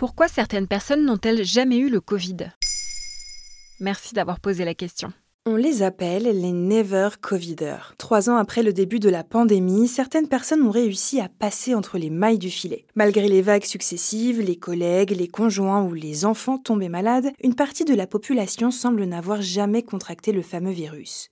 Pourquoi certaines personnes n'ont-elles jamais eu le Covid? Merci d'avoir posé la question. On les appelle les Never Coviders. Trois ans après le début de la pandémie, certaines personnes ont réussi à passer entre les mailles du filet. Malgré les vagues successives, les collègues, les conjoints ou les enfants tombés malades, une partie de la population semble n'avoir jamais contracté le fameux virus.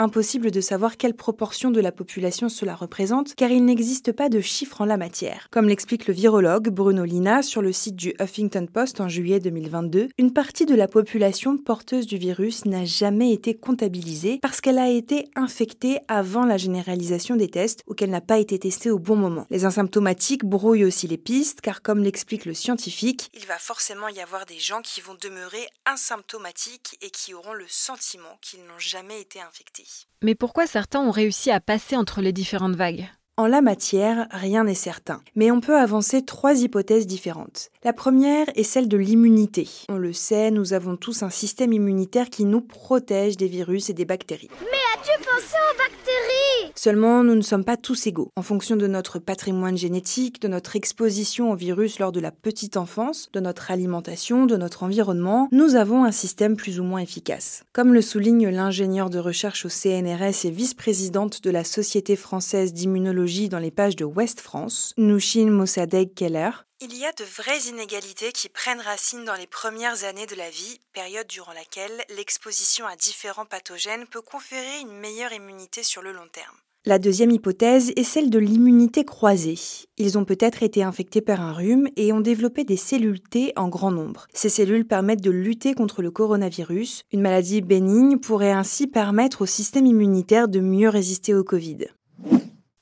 Impossible de savoir quelle proportion de la population cela représente, car il n'existe pas de chiffres en la matière. Comme l'explique le virologue Bruno Lina sur le site du Huffington Post en juillet 2022, une partie de la population porteuse du virus n'a jamais été comptabilisée parce qu'elle a été infectée avant la généralisation des tests ou qu'elle n'a pas été testée au bon moment. Les asymptomatiques brouillent aussi les pistes, car comme l'explique le scientifique, il va forcément y avoir des gens qui vont demeurer asymptomatiques et qui auront le sentiment qu'ils n'ont jamais été infectés. Mais pourquoi certains ont réussi à passer entre les différentes vagues? En la matière, rien n'est certain, mais on peut avancer trois hypothèses différentes. La première est celle de l'immunité. On le sait, nous avons tous un système immunitaire qui nous protège des virus et des bactéries. Mais as-tu pensé aux bactéries? Seulement, nous ne sommes pas tous égaux. En fonction de notre patrimoine génétique, de notre exposition au virus lors de la petite enfance, de notre alimentation, de notre environnement, nous avons un système plus ou moins efficace. Comme le souligne l'ingénieur de recherche au CNRS et vice-présidente de la Société française d'immunologie dans les pages de Ouest France, Nushin Mossadegh Keller, il y a de vraies inégalités qui prennent racine dans les premières années de la vie, période durant laquelle l'exposition à différents pathogènes peut conférer une meilleure immunité sur le long terme. La deuxième hypothèse est celle de l'immunité croisée. Ils ont peut-être été infectés par un rhume et ont développé des cellules T en grand nombre. Ces cellules permettent de lutter contre le coronavirus. Une maladie bénigne pourrait ainsi permettre au système immunitaire de mieux résister au Covid.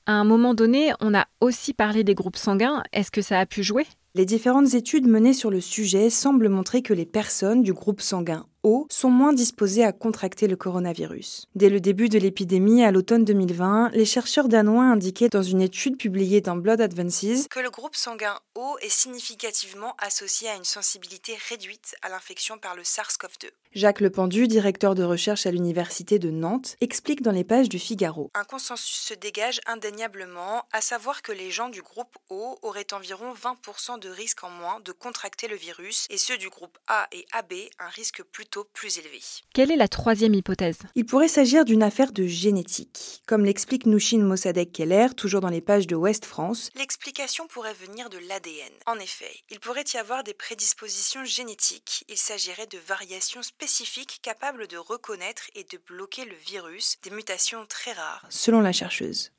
À un moment donné, on a aussi parlé des groupes sanguins. Est-ce que ça a pu jouer? Les différentes études menées sur le sujet semblent montrer que les personnes du groupe sanguin sont moins disposés à contracter le coronavirus. Dès le début de l'épidémie, à l'automne 2020, les chercheurs danois indiquaient dans une étude publiée dans Blood Advances que le groupe sanguin O est significativement associé à une sensibilité réduite à l'infection par le SARS-CoV-2. Jacques Lependu, directeur de recherche à l'université de Nantes, explique dans les pages du Figaro. Un consensus se dégage indéniablement, à savoir que les gens du groupe O auraient environ 20% de risque en moins de contracter le virus et ceux du groupe A et AB un risque plutôt plus élevé. Quelle est la troisième hypothèse? Il pourrait s'agir d'une affaire de génétique. Comme l'explique Nushin Mossadegh Keller, toujours dans les pages de Ouest France, l'explication pourrait venir de l'ADN. En effet, il pourrait y avoir des prédispositions génétiques. Il s'agirait de variations spécifiques capables de reconnaître et de bloquer le virus, des mutations très rares, selon la chercheuse.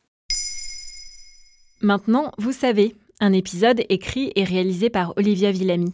Maintenant, vous savez, un épisode écrit et réalisé par Olivia Villamy.